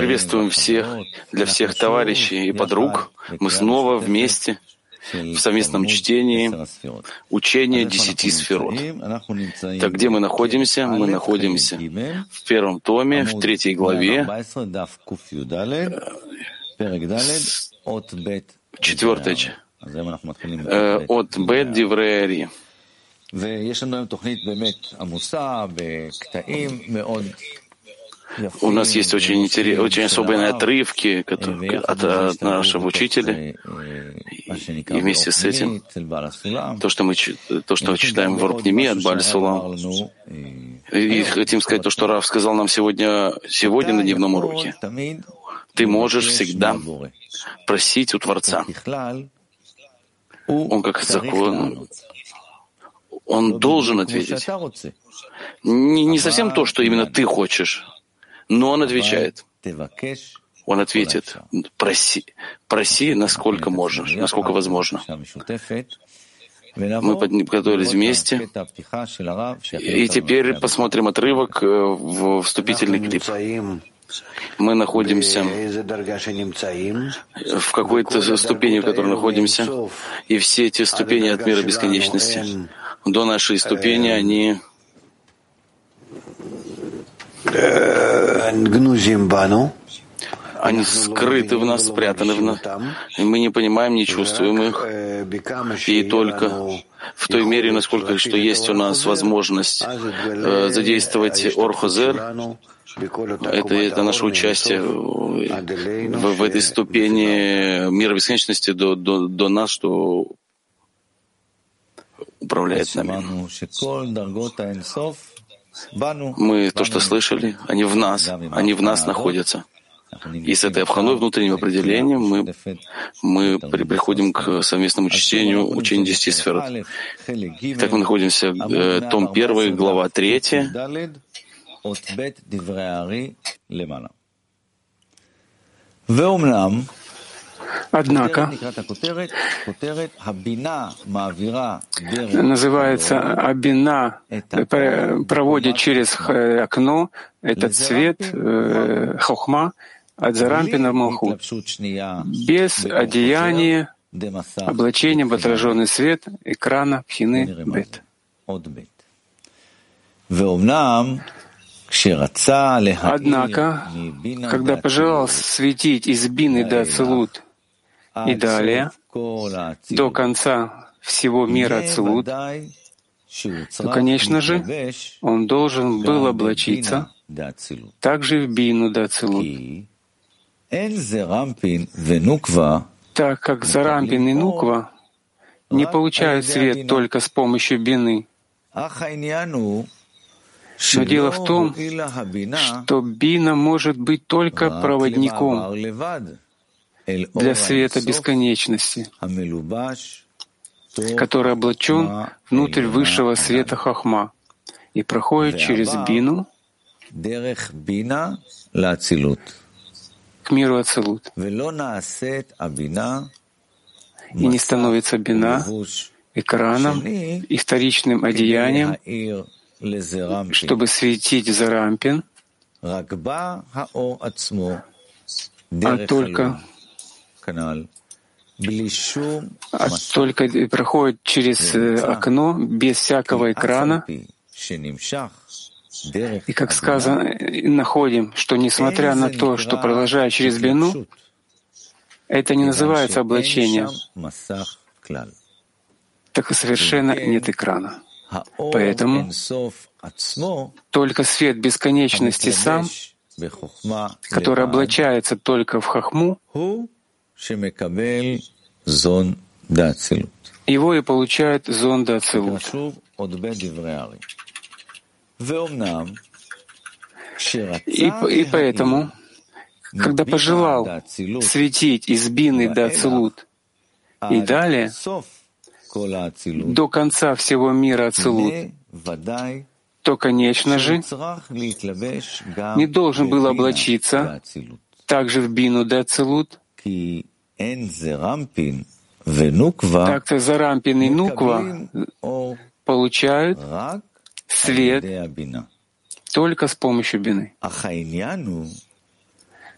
Приветствуем всех, для всех товарищей и подруг. Мы снова вместе в совместном чтении учения десяти сферот. Так где мы находимся? Мы находимся в первом томе, в третьей главе, четвертой э, от Бет Дивреари. У нас есть очень, интерес, очень особые отрывки которые, от, от нашего учителя. И вместе с этим то, что мы, то, что читаем в Рукнеми от Бальсулам, и хотим сказать то, что Раф сказал нам сегодня, сегодня на дневном уроке. Ты можешь всегда просить у Творца. Он как закон, он должен ответить. Не, не совсем то, что именно ты хочешь, но он отвечает. Он ответит, проси, проси, насколько можешь, насколько возможно. Мы подготовились вместе, и теперь посмотрим отрывок э, в вступительный клип. Мы находимся в какой-то ступени, в которой находимся, и все эти ступени от мира бесконечности. До нашей ступени, они они скрыты в нас, спрятаны в нас. И мы не понимаем, не чувствуем их. И только в той мере, насколько что есть у нас возможность э, задействовать Орхозер, это, это наше участие в, в этой ступени мира бесконечности до, до, до нас, что управляет нами. Мы то, что слышали, они в нас, они в нас находятся. И с этой обханой внутренним определением мы, мы при, приходим к совместному чтению учения десяти сфер. Так мы находимся, э, том 1, глава 3, Однако называется Абина, проводит через окно. Этот свет, э, хохма, от Зарампина в Малхут, без одеяния, облачения в отраженный свет экрана Пхины Бет. Однако, когда пожелал светить из Бины до Ацелут и далее, до конца всего мира Ацелут, то, конечно же, он должен был облачиться также в Бину до Ацелут. Так как Зарампин и Нуква не получают свет только с помощью Бины, но дело в том, что бина может быть только проводником для света бесконечности, который облачен внутрь высшего света хахма и проходит через бину к миру Ацелут. И не становится бина экраном и вторичным одеянием чтобы светить за рампин, а только, а только проходит через э, окно без всякого экрана. И, как сказано, находим, что несмотря на то, что продолжая через бину, это не называется облачением, так и совершенно нет экрана. Поэтому только свет бесконечности сам, который облачается только в хахму, его и получает зонда Ацилут. И, и поэтому, когда пожелал светить из Бины до Ацилут и далее, до конца всего мира Ацилут, то, конечно же, не должен был облачиться также в бину Ацилут, так-то Зарампин и Нуква получают свет только с помощью бины.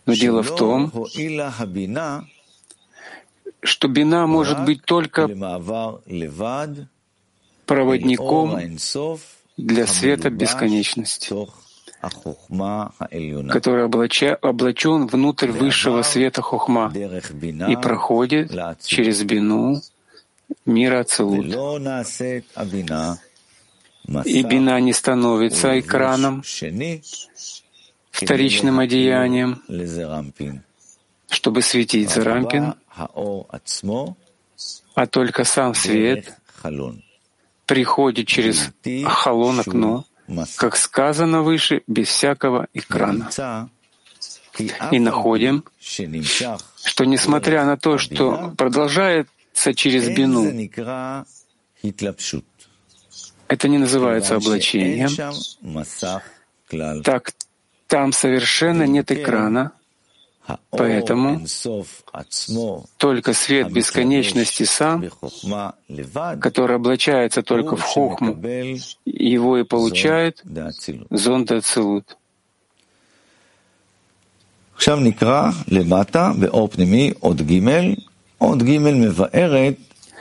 Но дело в том, что бина может быть только проводником для света бесконечности, который облача, облачен внутрь высшего света хохма и проходит через бину мира Ацелут. И бина не становится экраном, вторичным одеянием, чтобы светить за рампин, а только сам свет приходит через халон окно, как сказано выше, без всякого экрана. И находим, что несмотря на то, что продолжается через бину, это не называется облачением, так там совершенно нет экрана, Поэтому только свет бесконечности сам, который облачается только в хохму, его и получает зонд Ацилут.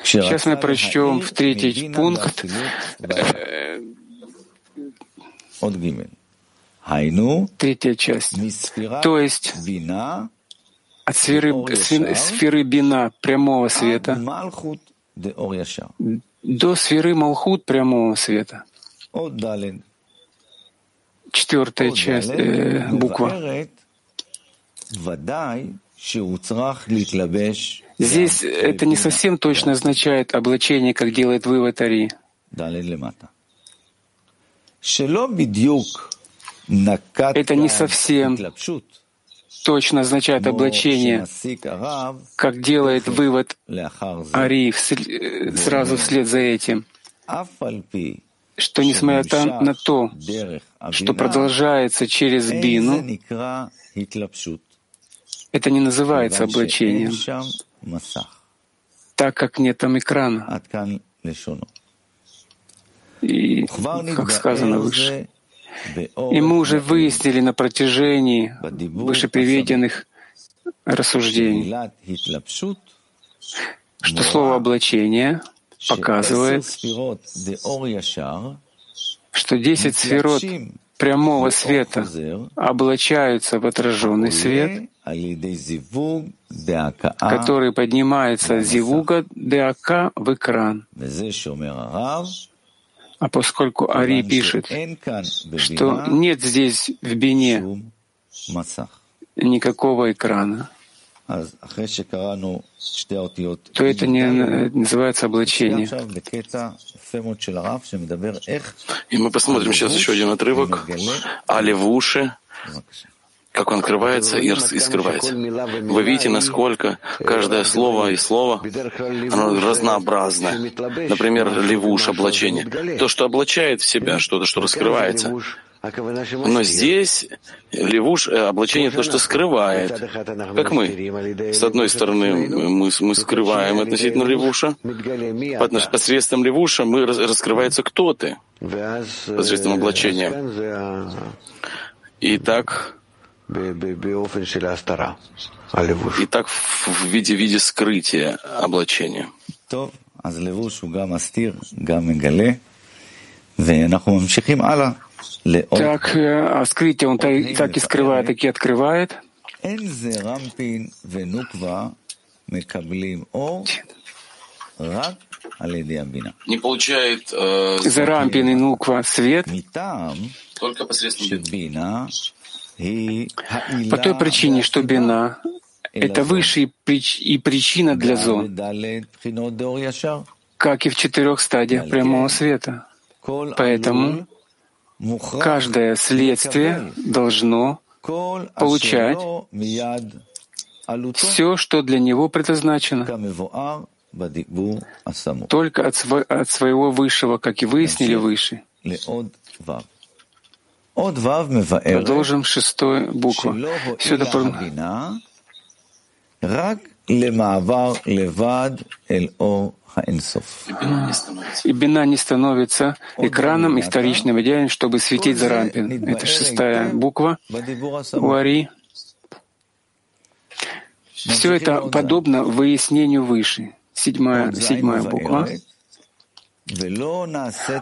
Сейчас мы прочтем в третий пункт Третья часть. То есть от сферы, сферы бина прямого света до сферы Малхут прямого света. Четвертая часть, э, буква. Здесь это не совсем точно означает облачение, как делает вывод Ари. Это не совсем точно означает облачение, как делает вывод Ари сразу вслед за этим, что несмотря на то, что продолжается через бину, это не называется облачением, так как нет там экрана. И, как сказано выше, и мы уже выяснили на протяжении вышеприведенных рассуждений, что слово «облачение» показывает, что десять сферот прямого света облачаются в отраженный свет, который поднимается зивуга деака в экран. А поскольку Ари пишет, что нет здесь в Бине никакого экрана, то это не называется облачение. И мы посмотрим сейчас еще один отрывок. о левуше, как он открывается и, и скрывается. Вы видите, насколько каждое слово и слово оно разнообразное. Например, левуш, облачение. То, что облачает в себя что-то, что раскрывается. Но здесь левуш, э, облачение то, что скрывает. Как мы. С одной стороны, мы, мы скрываем относительно левуша. Посредством левуша мы раскрывается кто ты. Посредством облачения. И так и так в виде, виде скрытия облачения. Так, а скрытие он так и скрывает, так и открывает. Не получает э, Зарампин и Нуква свет только посредством по той причине, что бина — это высшая и причина для зон, как и в четырех стадиях прямого света. Поэтому каждое следствие должно получать все, что для него предназначено, только от, сво от своего высшего, как и выяснили выше. Продолжим шестую букву. Сюда И бина не становится экраном и вторичным идеалом, чтобы светить за рампин. Это шестая буква у Ари. Все это подобно выяснению выше. Седьмая, седьмая буква.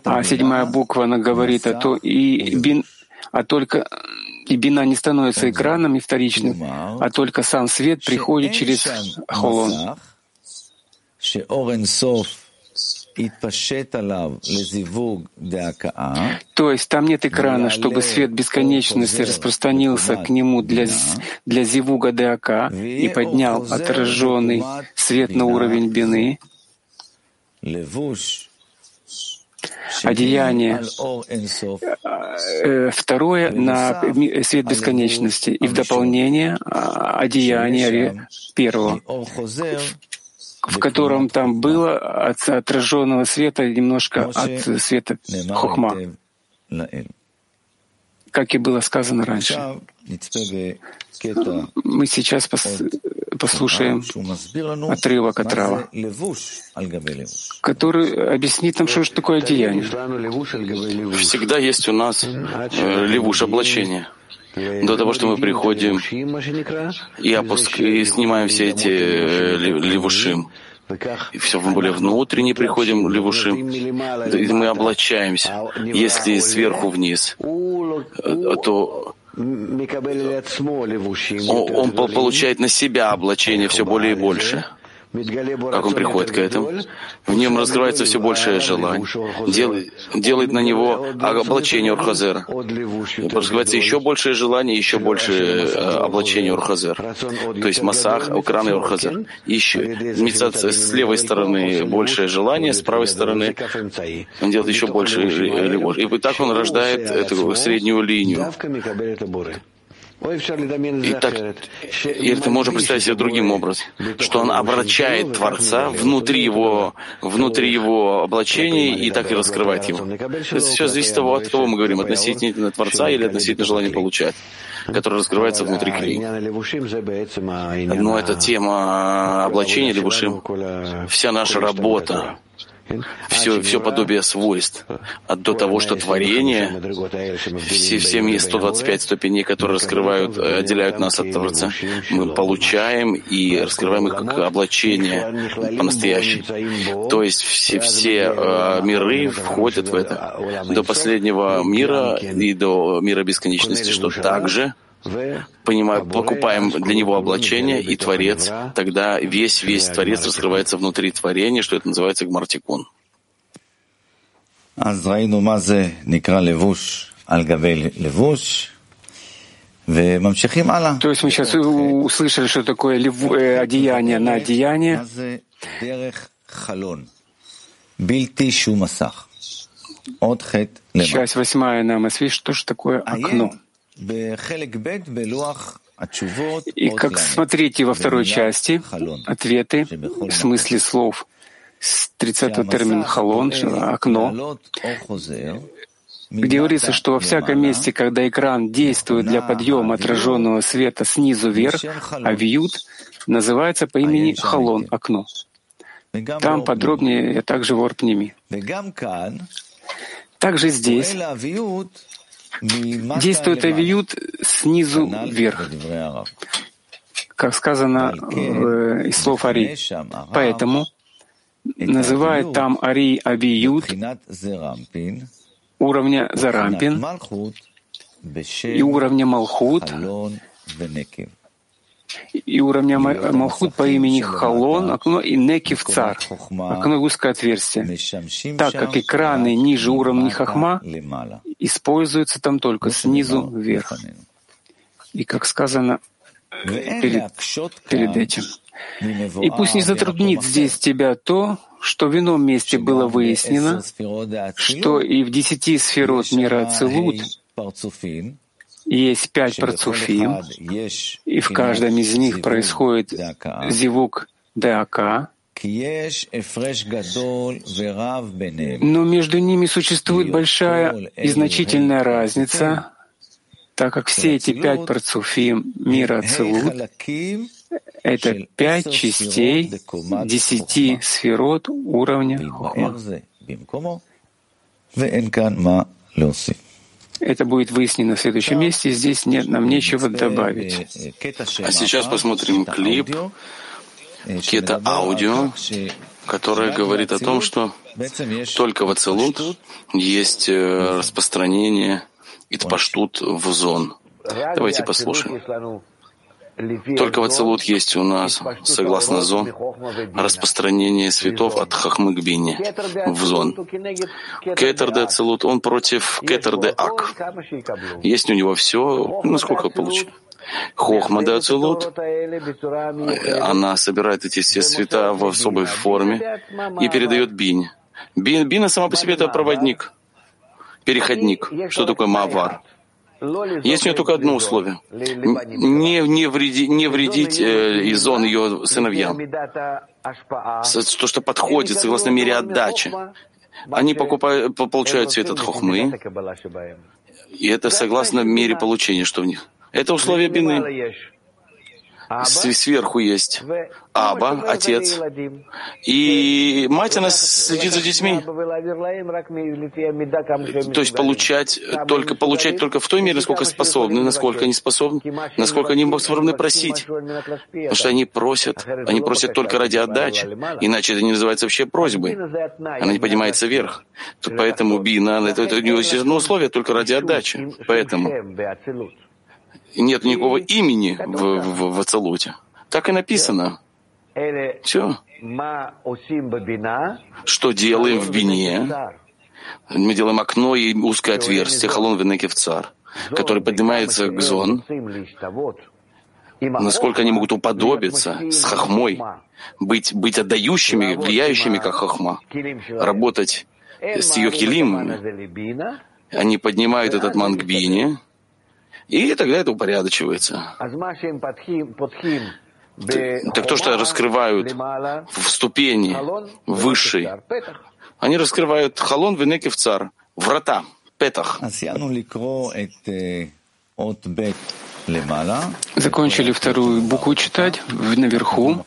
А седьмая буква, она говорит о том, и бин, а только и бина не становится экраном и вторичным, а только сам свет приходит через холон. То есть там нет экрана, чтобы свет бесконечности распространился к нему для, для зивуга ДАК и поднял отраженный свет на уровень бины, одеяние, э, второе на свет бесконечности и в дополнение а, одеяние первого, в котором там было от отраженного света немножко от света хухма, как и было сказано раньше. Мы сейчас послушаем отрывок от Рава, который объяснит нам, что же такое одеяние. Всегда есть у нас э, левуш облачение до того, что мы приходим и, опуск... и снимаем все эти э, левушим. И все более внутренне приходим левушим, и мы облачаемся. Если сверху вниз, э, то он получает на себя облачение все более и больше. Как он приходит к этому? В нем раскрывается все большее желание. Делает, делает на него облачение Урхазера. Раскрывается еще большее желание, еще больше облачение Урхазера. То есть Масах, Укран и Урхазер. Еще. С левой стороны большее желание, с правой стороны он делает еще больше любовь. И так он рождает эту среднюю линию. И так, и это можно представить себе другим образом, что он обращает Творца внутри его, внутри его облачения и так и раскрывает его. Это все зависит от того, от кого мы говорим, относительно Творца или относительно желания получать, которое раскрывается внутри клей. Но эта тема облачения левушим, вся наша работа, все, все подобие свойств, а до того, что творение, все, все 125 ступеней, которые раскрывают, отделяют нас от Творца, мы получаем и раскрываем их как облачение по-настоящему. То есть все, все э, миры входят в это. До последнего мира и до мира бесконечности, что также понимаем, покупаем для него облачение, и Творец, тогда весь, весь Творец раскрывается внутри творения, что это называется гмартикун. То есть мы сейчас услышали, что такое э, одеяние на одеяние. Часть восьмая нам освещает, что же такое окно. И как смотрите во второй части, ответы в смысле слов с 30-го термин «халон», «окно», где говорится, что во всяком месте, когда экран действует для подъема отраженного света снизу вверх, а вьют называется по имени халон — окно. Там подробнее также в Орпними. Также здесь действует авиют снизу вверх, как сказано в, из слов Ари. Поэтому называют там Ари Авиют уровня Зарампин и уровня Малхут и уровня Малхут по имени Халон, окно и Некив Цар, окно узкое отверстие, так как экраны ниже уровня Хахма используются там только снизу вверх. И как сказано перед, перед этим. И пусть не затруднит здесь тебя то, что в ином месте было выяснено, что и в десяти сферот мира Ацелут есть пять парцуфим, и в каждом из них происходит зивук ДАК, но между ними существует большая и значительная разница, так как все эти пять парцуфим мира Ацелут Это пять частей десяти сферот уровня Хохма. Это будет выяснено в следующем месте. Здесь нет, нам нечего добавить. А сейчас посмотрим клип, какие-то аудио, которое говорит о том, что только в Ацелут есть э, распространение Итпаштут в зон. Давайте послушаем. Только в Ацелут есть у нас, согласно Зон, распространение светов от Хахмы к Бине в Зон. Кетер де Ацелут, он против Кетер де Ак. Есть у него все, насколько получится. Хохма де Ацелут, она собирает эти все цвета в особой форме и передает Бин. Бина сама по себе это проводник, переходник. Что такое Мавар? Есть у нее только одно условие. Не, не, вреди, не вредить э, зон ее сыновьям. То, что подходит согласно мере отдачи. Они покупают, получают цвет от хохмы, и это согласно мере получения, что в них. Это условие бины. Сверху есть Аба, отец, и мать, она следит за детьми. То есть получать только, получать только в той мере, насколько способны, насколько они способны, насколько они способны просить. Потому что они просят, они просят только ради отдачи, иначе это не называется вообще просьбой. Она не поднимается вверх. Поэтому бина, это, это, это условие только ради отдачи. Поэтому нет никакого имени в, в, в Ацелуте. Так и написано. Все. Что делаем в бине? Мы делаем окно и узкое отверстие, халон венекев цар, который поднимается к зон, насколько они могут уподобиться с хахмой, быть, быть отдающими, влияющими, как хахма, работать с ее хилимами. Они поднимают этот мангбини, и тогда это упорядочивается. Так то, что раскрывают в ступени высшей, они раскрывают халон венекив цар, врата, петах. Закончили вторую букву читать наверху,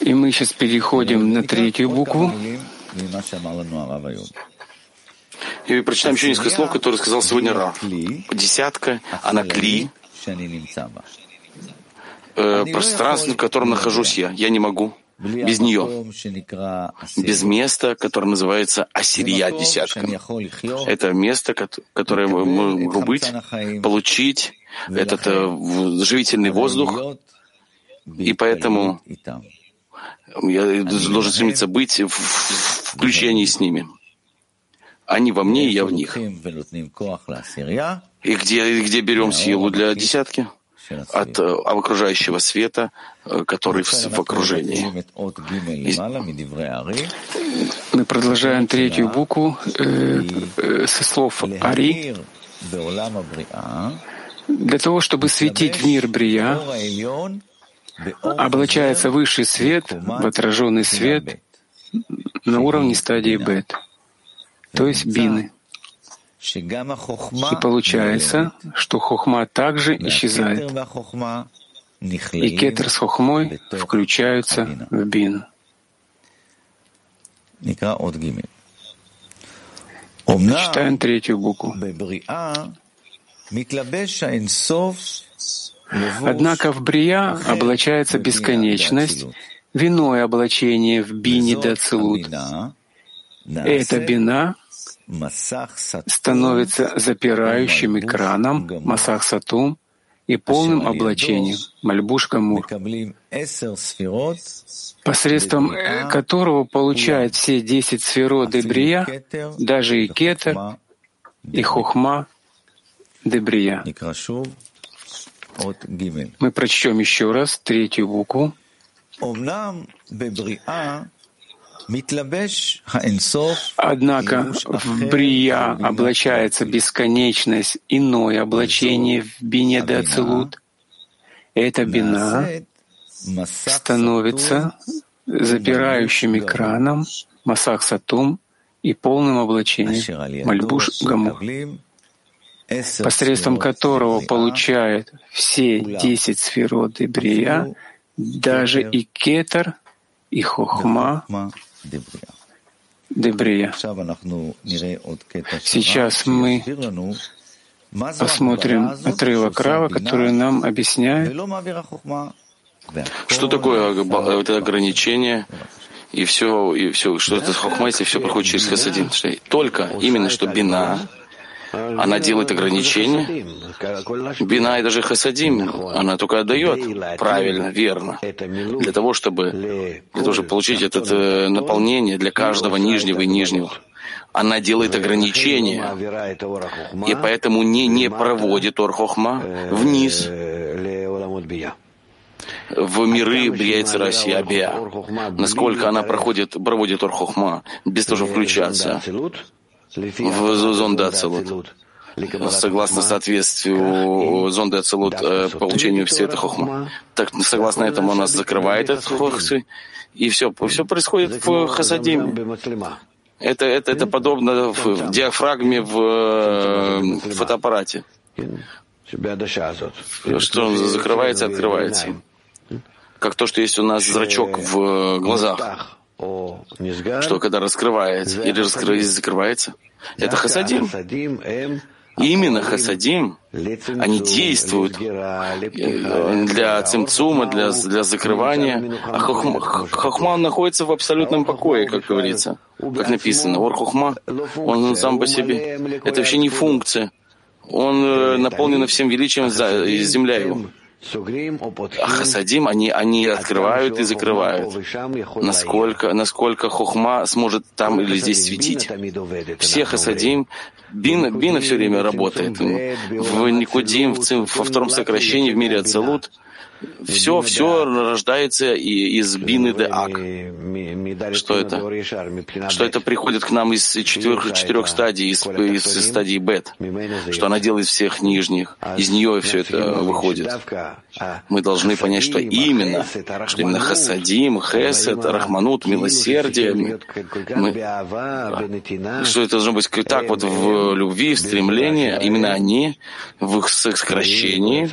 и мы сейчас переходим на третью букву. И прочитаем еще несколько слов, которые сказал сегодня Раф. Десятка, она кли, э, пространство, в котором нахожусь я. Я не могу. Без нее, без места, которое называется Ассирия десятка. Это место, которое мы могу быть, получить этот э, живительный воздух, и поэтому я должен стремиться быть в включении с ними. Они во мне, и я в них. И где, где берем силу для десятки? От э, окружающего света, э, который в, в окружении. Мы продолжаем третью букву э, э, со слов Ари. Для того, чтобы светить в мир Брия, облачается высший свет в отраженный свет на уровне стадии Бет то есть бины. И получается, что хохма также исчезает, и кетер с хохмой включаются в бин. Читаем третью букву. Однако в Брия облачается бесконечность, виное облачение в бине Эта бина становится запирающим экраном Масах Сатум и полным облачением. Мальбуш Гамур, посредством э, которого получает все десять сферот Дебрия, даже и Кетер, и Хохма Дебрия. Мы прочтем еще раз третью букву. Однако в Брия облачается бесконечность, иное облачение в Бине де Ацелут. Эта бина становится запирающим экраном Масах Сатум и полным облачением Мальбуш Гаму, посредством которого получает все десять сферот Дебрия, даже и Кетер, и Хохма Дебрия. Сейчас мы посмотрим отрывок Рава, который нам объясняет, что такое это ограничение и все, и все, что это хохма, если все проходит через хасадин. Только именно что бина, она делает ограничения. Бина и даже хасадим, она только отдает правильно, верно, для того, чтобы, для того, чтобы получить это э, наполнение для каждого нижнего и нижнего. Она делает ограничения, и поэтому не, не проводит Орхохма вниз в миры Брияйца России Абия. Насколько она проходит, проводит Орхохма, без того, чтобы включаться в зонда Ацелут. Согласно соответствию зонда Ацелут э, получению света Хохма. Так, согласно этому нас закрывает этот Хохсы, и все, все происходит в Хасадим. Это, это, это подобно в, в диафрагме в, в э, фотоаппарате. Что он закрывается, открывается. Как то, что есть у нас зрачок в глазах что когда раскрывается или закрывается, это хасадим. И именно хасадим, они действуют э, для цимцума, для, для закрывания. А хохма, хохма находится в абсолютном покое, как говорится, как написано. Ор хохма, он сам по себе. Это вообще не функция. Он э, наполнен всем величием, земля его. А хасадим, они, они открывают и закрывают. Насколько, насколько хохма сможет там или здесь светить. Все хасадим, бина, бина все время работает. В Никудим, в, во втором сокращении в мире Ацелут — все, все рождается из бины де ак. Что это? Что это приходит к нам из четырех, четырех стадий, из, из стадии бет, что она делает всех нижних, из нее все это выходит. Мы должны понять, что именно, что именно хасадим, хесед, рахманут, милосердие, мы, что это должно быть так вот в любви, в стремлении, именно они в их сокращении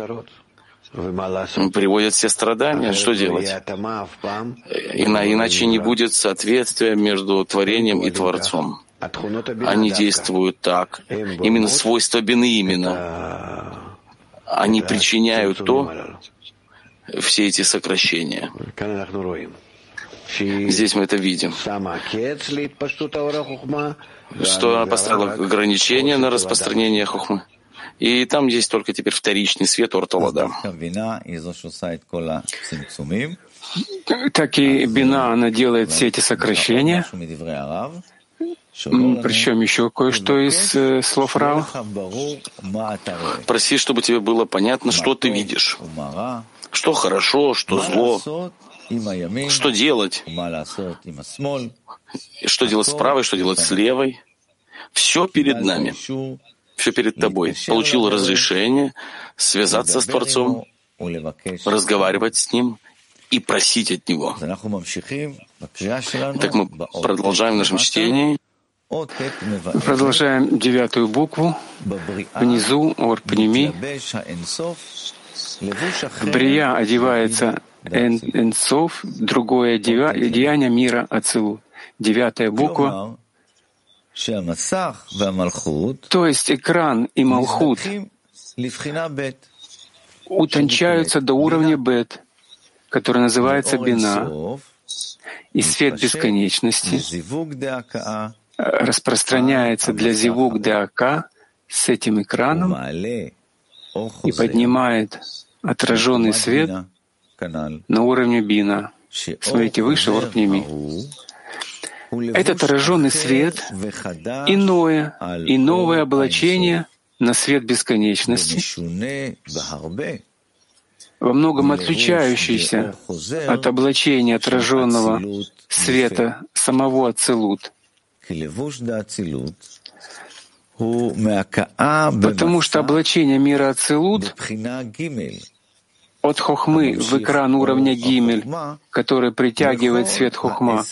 приводят все страдания. Что делать? Иначе не будет соответствия между творением и Творцом. Они действуют так. Именно свойства бины именно. Они причиняют то, все эти сокращения. Здесь мы это видим. Что она поставила ограничения на распространение хухмы. И там есть только теперь вторичный свет Ортолада. Так и Бина, она делает все эти сокращения. Причем еще кое-что из э, слов Рава. Проси, чтобы тебе было понятно, что ты видишь. Что хорошо, что зло. Что делать? Что делать с правой, что делать с левой? Все перед нами все перед тобой. Получил разрешение связаться с Творцом, разговаривать с Ним и просить от Него. Так мы продолжаем в нашем чтении. Продолжаем девятую букву. Внизу Орпними. Брия одевается Энсов, другое деяние мира Ацилу. Девятая буква то есть экран и Малхут утончаются до уровня Бет, который называется Бина, и свет бесконечности распространяется для Зивук Деака с этим экраном и поднимает отраженный свет на уровне Бина. Смотрите, выше Орпними. Этот отраженный свет — иное и новое облачение на свет бесконечности, во многом отличающийся от облачения отраженного света самого Ацелут. Потому что облачение мира Ацелут от хохмы в экран уровня Гимель, который притягивает свет хохма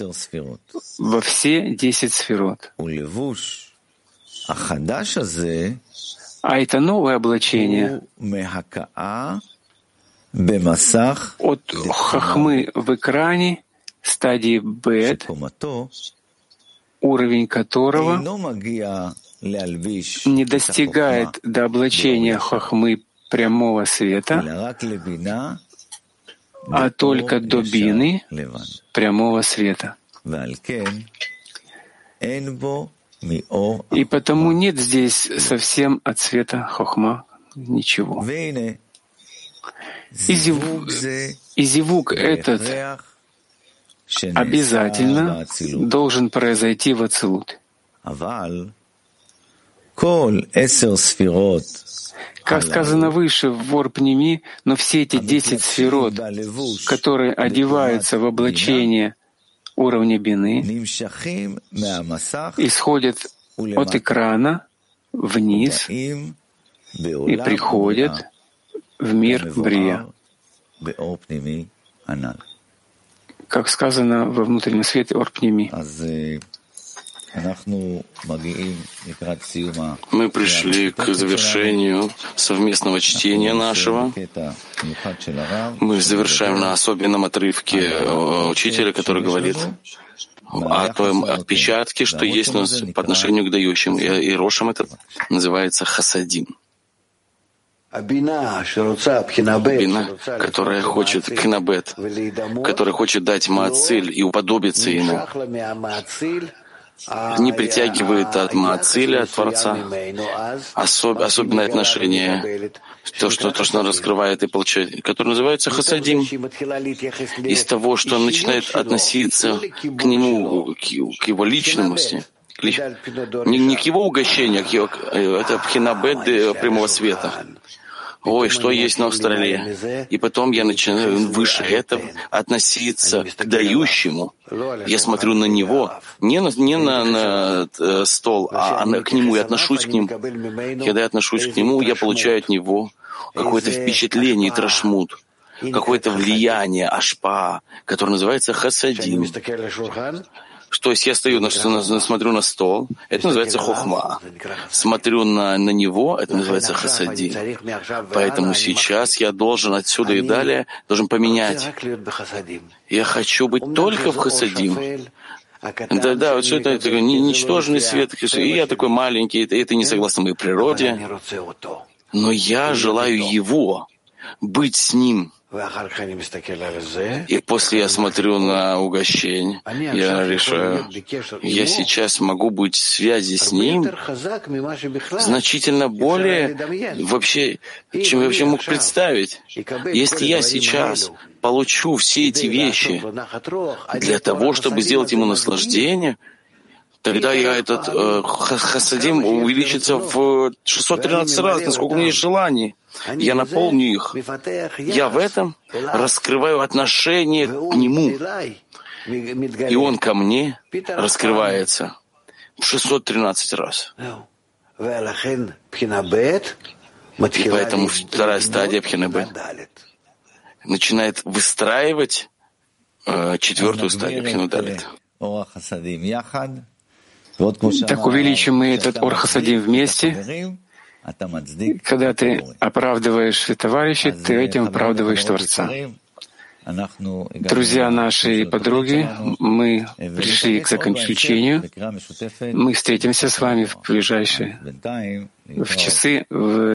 во все десять сферот. А это новое облачение. От хахмы в экране стадии бет, уровень которого не достигает до облачения хахмы прямого света, а только до бины прямого света. И потому нет здесь совсем от света хохма ничего. И зевук, и зевук этот обязательно должен произойти в Ацилут. Как сказано выше в Ворпнеми, но все эти десять сферот, которые одеваются в облачение уровня бины, исходят от экрана вниз и приходят в мир Брия, как сказано во внутреннем свете Орпнеми. Мы пришли к завершению совместного чтения нашего. Мы завершаем на особенном отрывке учителя, который говорит о том отпечатке, что есть у нас по отношению к дающим. И, и Рошам это называется хасадим. Бина, которая хочет кинабет, которая хочет дать маациль и уподобиться ему, не притягивает от Маациля, от Творца, особ, особенное отношение, то что, то, что он раскрывает и получает, которое называется хасадим, из того, что он начинает относиться к нему, к, его личности, не, не к его угощению, а к его, это пхинабет прямого света ой, что есть на Австралии. И потом я начинаю выше этого относиться к дающему. Я смотрю на него, не на, не на, на э, стол, а к нему, я отношусь к нему. Когда я отношусь к нему, я получаю от него какое-то впечатление, трошмут, какое-то влияние, ашпа, которое называется хасадим. То есть я стою, на, на, смотрю на стол, это называется хохма. Смотрю на, на него, это называется хасади. Поэтому сейчас я должен отсюда и далее, должен поменять. Я хочу быть только в хасадим. Да, да, вот все это, это ничтожный свет, и я такой маленький, это, это не согласно моей природе. Но я желаю его, быть с ним. И после я смотрю на угощение, я решаю, я сейчас могу быть в связи с ним значительно более вообще, чем я вообще мог представить. Если я сейчас получу все эти вещи для того, чтобы сделать ему наслаждение, тогда я этот э, хасадим увеличится в 613 раз, насколько у меня есть желание. Я наполню их. Я в этом раскрываю отношение к Нему. И Он ко мне раскрывается в 613 раз. И поэтому вторая стадия Пхинабет начинает выстраивать э, четвертую стадию Пхинудалит. Так увеличим мы этот Орхасадим вместе. Когда ты оправдываешь товарищей, ты этим оправдываешь Творца. Друзья наши и подруги, мы пришли к заключению. Мы встретимся с вами в ближайшие в часы в